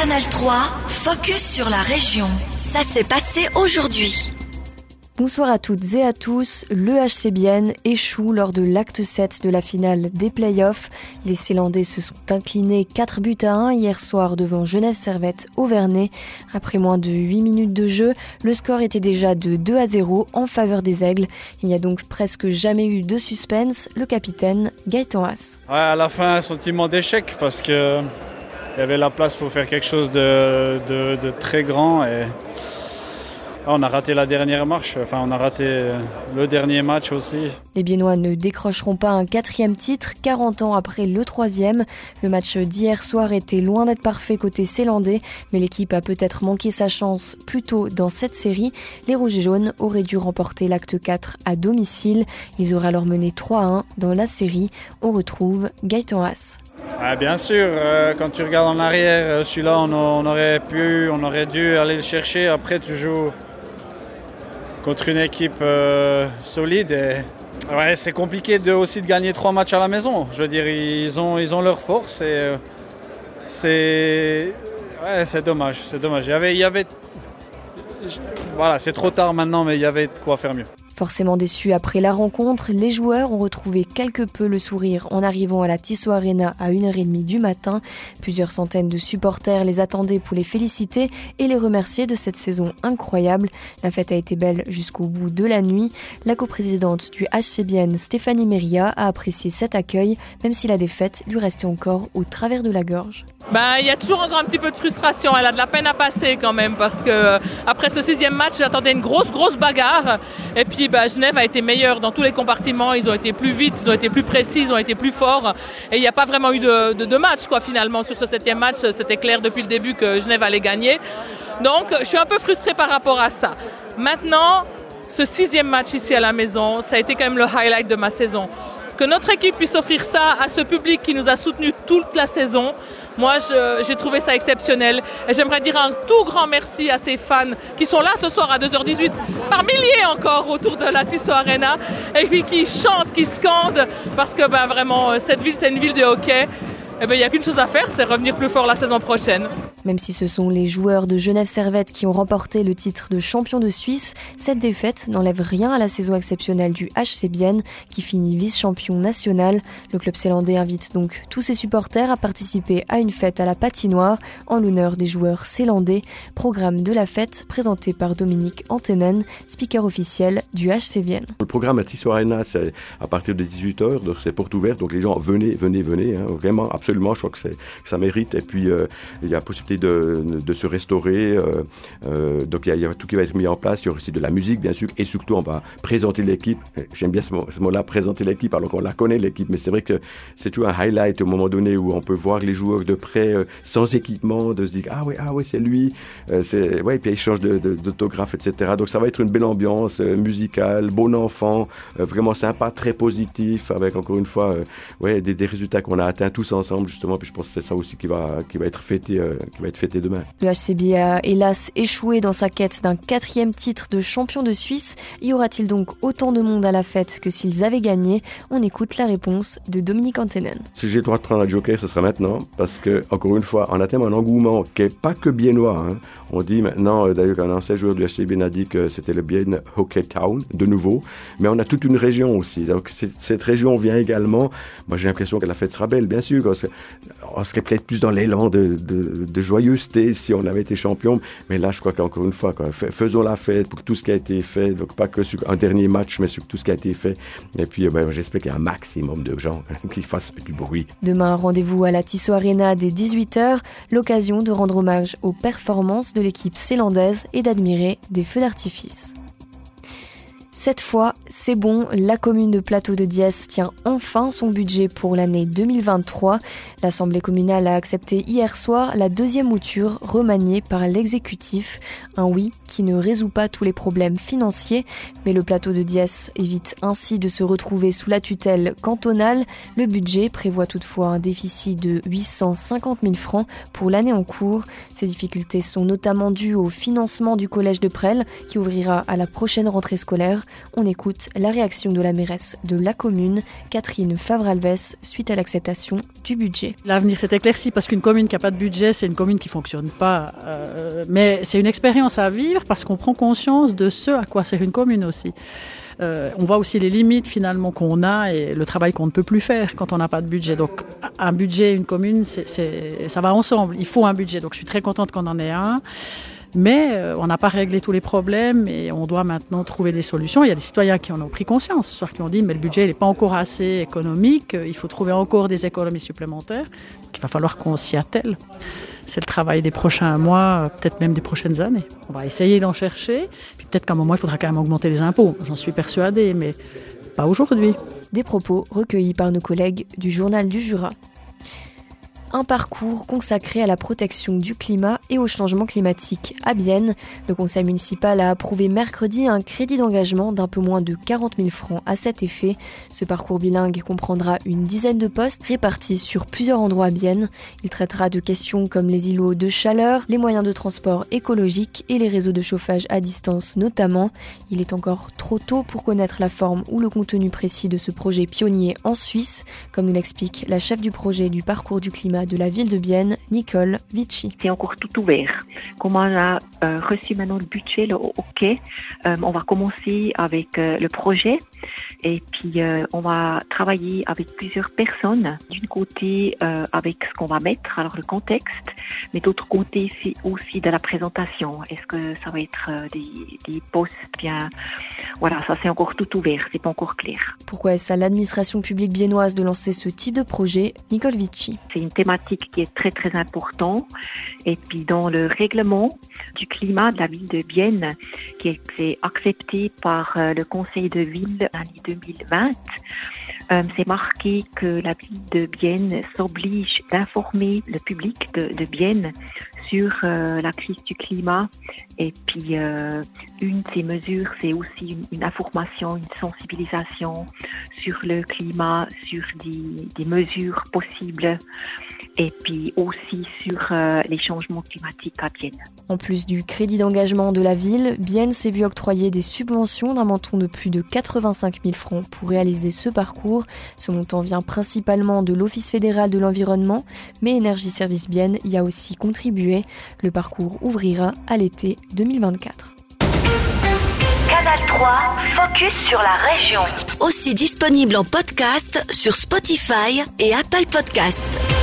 Canal 3, focus sur la région. Ça s'est passé aujourd'hui. Bonsoir à toutes et à tous. Le HC Bienne échoue lors de l'acte 7 de la finale des playoffs. Les Célandais se sont inclinés 4 buts à 1 hier soir devant Jeunesse Servette au Vernet. Après moins de 8 minutes de jeu, le score était déjà de 2 à 0 en faveur des Aigles. Il n'y a donc presque jamais eu de suspense. Le capitaine Gaëtan Haas. Ouais, à la fin, un sentiment d'échec parce que il y avait la place pour faire quelque chose de, très grand et ah, on a raté la dernière marche, enfin on a raté le dernier match aussi. Les Biennois ne décrocheront pas un quatrième titre 40 ans après le troisième. Le match d'hier soir était loin d'être parfait côté Célandais, mais l'équipe a peut-être manqué sa chance plus tôt dans cette série. Les Rouges et Jaunes auraient dû remporter l'acte 4 à domicile. Ils auraient alors mené 3-1 dans la série. On retrouve Gaëtan Haas. Ah, bien sûr, euh, quand tu regardes en arrière, euh, celui-là on, aurait pu, on aurait dû aller le chercher. Après tu joues contre une équipe euh, solide. Ouais, c'est compliqué de, aussi de gagner trois matchs à la maison. Je veux dire, ils ont, ils ont leur force et c'est ouais, c'est dommage. C'est dommage. Il y avait voilà, c'est trop tard maintenant, mais il y avait de quoi faire mieux. Forcément déçus après la rencontre, les joueurs ont retrouvé quelque peu le sourire en arrivant à la Tissot Arena à 1h30 du matin. Plusieurs centaines de supporters les attendaient pour les féliciter et les remercier de cette saison incroyable. La fête a été belle jusqu'au bout de la nuit. La coprésidente du HCBN, Stéphanie Meria, a apprécié cet accueil, même si la défaite lui restait encore au travers de la gorge. Bah, il y a toujours encore un petit peu de frustration. Elle a de la peine à passer quand même parce que après ce sixième match, j'attendais une grosse, grosse bagarre. Et puis, Genève a été meilleure dans tous les compartiments. Ils ont été plus vite, ils ont été plus précis, ils ont été plus forts. Et il n'y a pas vraiment eu de, de, de, match, quoi, finalement, sur ce septième match. C'était clair depuis le début que Genève allait gagner. Donc, je suis un peu frustrée par rapport à ça. Maintenant, ce sixième match ici à la maison, ça a été quand même le highlight de ma saison. Que notre équipe puisse offrir ça à ce public qui nous a soutenus toute la saison, moi, j'ai trouvé ça exceptionnel. Et j'aimerais dire un tout grand merci à ces fans qui sont là ce soir à 2h18, par milliers encore autour de la Tissot Arena, et puis qui chantent, qui scandent, parce que ben, vraiment, cette ville, c'est une ville de hockey. Eh ben, il n'y a qu'une chose à faire, c'est revenir plus fort la saison prochaine. Même si ce sont les joueurs de Genève Servette qui ont remporté le titre de champion de Suisse, cette défaite n'enlève rien à la saison exceptionnelle du HC Bienne qui finit vice-champion national. Le club zélandais invite donc tous ses supporters à participer à une fête à la patinoire en l'honneur des joueurs zélandais. Programme de la fête présenté par Dominique Antenen, speaker officiel du HC Bienne. Le programme à Tissot Arena, c'est à partir de 18h, donc c'est porte ouverte, donc les gens venez, venez, venez, hein, vraiment absolument absolument, je crois que, que ça mérite. Et puis, euh, il y a possibilité de, de se restaurer. Euh, euh, donc, il y, a, tout qui va être mis en place. Il y aura aussi de la musique, bien sûr. Et surtout, on va présenter l'équipe. J'aime bien ce mot-là, présenter l'équipe, alors qu'on la connaît, l'équipe. Mais c'est vrai que c'est toujours un highlight au moment donné où on peut voir les joueurs de près, sans équipement, de se dire Ah oui, ah ouais, c'est lui. ouais, et puis échange d'autographes, etc. Donc, ça va être une belle ambiance musicale, bon enfant, vraiment sympa, très positif, avec encore une fois ouais, des résultats qu'on a atteints tous ensemble justement. Puis je pense que c'est ça aussi qui va, qui va être fêté, euh, qui va être fêté demain. Le HCB a hélas échoué dans sa quête d'un quatrième titre de champion de Suisse. Y aura-t-il donc autant de monde à la fête que s'ils avaient gagné? On écoute la réponse de Dominique Antenen. Si j'ai le droit de prendre un joker, ce sera maintenant, parce que encore une fois, on a tellement un engouement qui est pas que biennois. Hein. On dit maintenant, euh, d'ailleurs, qu'un ancien joueur du HCB a dit que c'était le bien Hockey Town, de nouveau, mais on a toute une région aussi. Donc cette région vient également. Moi, j'ai l'impression que la fête sera belle, bien sûr, parce que on serait peut-être plus dans l'élan de, joyeuseté si on avait été champion. Mais là, je crois qu'encore une fois, faisons la fête pour tout ce qui a été fait. Donc, pas que sur un dernier match, mais sur tout ce qui a été fait. Et puis, ben, j'espère qu'il y a un maximum de gens qui fassent du bruit. Demain, rendez-vous à la Tissot Arena dès 18h. L'occasion de rendre hommage aux performances de l'équipe zélandaise et d'admirer des feux d'artifice. Cette fois, c'est bon, la commune de Plateau de Diès tient enfin son budget pour l'année 2023. L'Assemblée communale a accepté hier soir la deuxième mouture remaniée par l'exécutif. Un oui qui ne résout pas tous les problèmes financiers, mais le Plateau de Diès évite ainsi de se retrouver sous la tutelle cantonale. Le budget prévoit toutefois un déficit de 850 000 francs pour l'année en cours. Ces difficultés sont notamment dues au financement du collège de Presles qui ouvrira à la prochaine rentrée scolaire. On écoute la réaction de la mairesse de la commune, Catherine Favre-Alves, suite à l'acceptation du budget. L'avenir s'est éclairci parce qu'une commune qui n'a pas de budget, c'est une commune qui ne fonctionne pas. Euh, mais c'est une expérience à vivre parce qu'on prend conscience de ce à quoi sert une commune aussi. Euh, on voit aussi les limites finalement qu'on a et le travail qu'on ne peut plus faire quand on n'a pas de budget. Donc un budget, une commune, ça va ensemble. Il faut un budget. Donc je suis très contente qu'on en ait un. Mais euh, on n'a pas réglé tous les problèmes et on doit maintenant trouver des solutions. Il y a des citoyens qui en ont pris conscience, soit qui ont dit mais le budget n'est pas encore assez économique, il faut trouver encore des économies supplémentaires. il va falloir qu'on s'y attelle. C'est le travail des prochains mois, peut-être même des prochaines années. On va essayer d'en chercher. Puis peut-être qu'à un moment, il faudra quand même augmenter les impôts. J'en suis persuadée, mais pas aujourd'hui. Des propos recueillis par nos collègues du Journal du Jura un parcours consacré à la protection du climat et au changement climatique à Bienne. Le conseil municipal a approuvé mercredi un crédit d'engagement d'un peu moins de 40 000 francs à cet effet. Ce parcours bilingue comprendra une dizaine de postes répartis sur plusieurs endroits à Bienne. Il traitera de questions comme les îlots de chaleur, les moyens de transport écologiques et les réseaux de chauffage à distance notamment. Il est encore trop tôt pour connaître la forme ou le contenu précis de ce projet pionnier en Suisse, comme nous l'explique la chef du projet du parcours du climat de la ville de Bienne, Nicole Vici. C'est encore tout ouvert. Comme on a euh, reçu maintenant le budget, le OK, euh, on va commencer avec euh, le projet et puis on va travailler avec plusieurs personnes. D'une côté avec ce qu'on va mettre, alors le contexte, mais d'autre côté c'est aussi de la présentation. Est-ce que ça va être des, des posts bien? Voilà, ça c'est encore tout ouvert, c'est pas encore clair. Pourquoi est-ce à l'administration publique biennoise de lancer ce type de projet Nicole Vici? C'est une thématique qui est très très important. Et puis dans le règlement du climat de la ville de Bienne, qui est accepté par euh, le Conseil de ville l'année 2020, euh, c'est marqué que la ville de Bienne s'oblige d'informer le public de, de sur euh, la crise du climat. Et puis, euh, une de ces mesures, c'est aussi une, information, une sensibilisation sur le climat, sur des, des mesures possibles et puis aussi sur euh, les changements climatiques à Bienne. En plus du crédit d'engagement de la ville, Bienne s'est vu octroyer des subventions d'un montant de plus de 85 000 francs pour réaliser ce parcours. Ce montant vient principalement de l'Office fédéral de l'environnement, mais Énergie Service Bienne y a aussi contribué. Le parcours ouvrira à l'été 2024. Canal 3, focus sur la région. Aussi disponible en podcast sur Spotify et Apple Podcast.